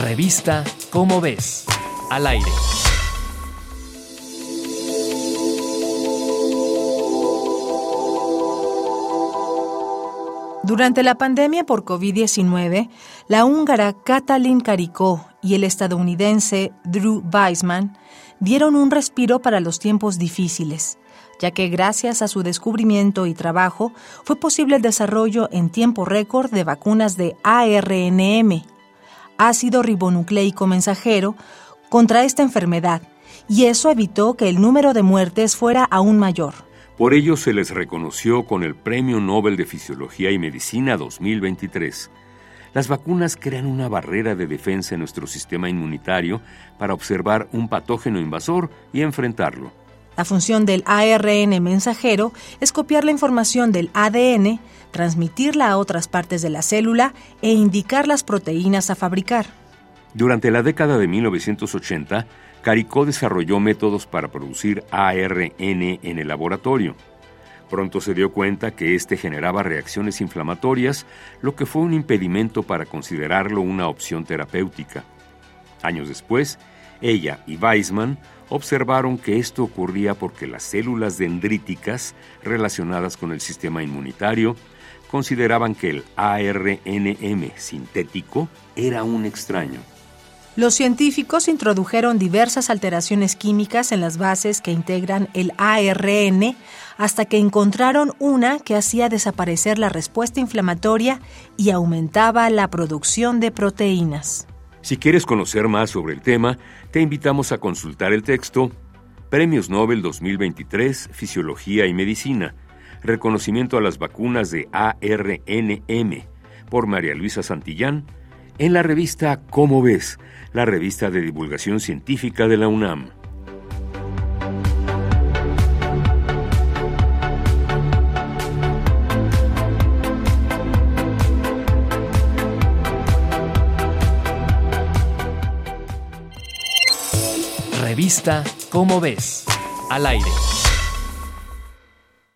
Revista Cómo ves, al aire. Durante la pandemia por COVID-19, la húngara Katalin Karikó y el estadounidense Drew Weissman dieron un respiro para los tiempos difíciles, ya que gracias a su descubrimiento y trabajo fue posible el desarrollo en tiempo récord de vacunas de ARNM, ácido ribonucleico mensajero, contra esta enfermedad, y eso evitó que el número de muertes fuera aún mayor. Por ello se les reconoció con el Premio Nobel de Fisiología y Medicina 2023. Las vacunas crean una barrera de defensa en nuestro sistema inmunitario para observar un patógeno invasor y enfrentarlo. La función del ARN mensajero es copiar la información del ADN, transmitirla a otras partes de la célula e indicar las proteínas a fabricar. Durante la década de 1980, Caricó desarrolló métodos para producir ARN en el laboratorio. Pronto se dio cuenta que éste generaba reacciones inflamatorias, lo que fue un impedimento para considerarlo una opción terapéutica. Años después, ella y Weissman observaron que esto ocurría porque las células dendríticas relacionadas con el sistema inmunitario consideraban que el ARNM sintético era un extraño. Los científicos introdujeron diversas alteraciones químicas en las bases que integran el ARN hasta que encontraron una que hacía desaparecer la respuesta inflamatoria y aumentaba la producción de proteínas. Si quieres conocer más sobre el tema, te invitamos a consultar el texto Premios Nobel 2023, Fisiología y Medicina, reconocimiento a las vacunas de ARNM, por María Luisa Santillán, en la revista Cómo ves, la revista de divulgación científica de la UNAM. Revista Cómo ves, al aire.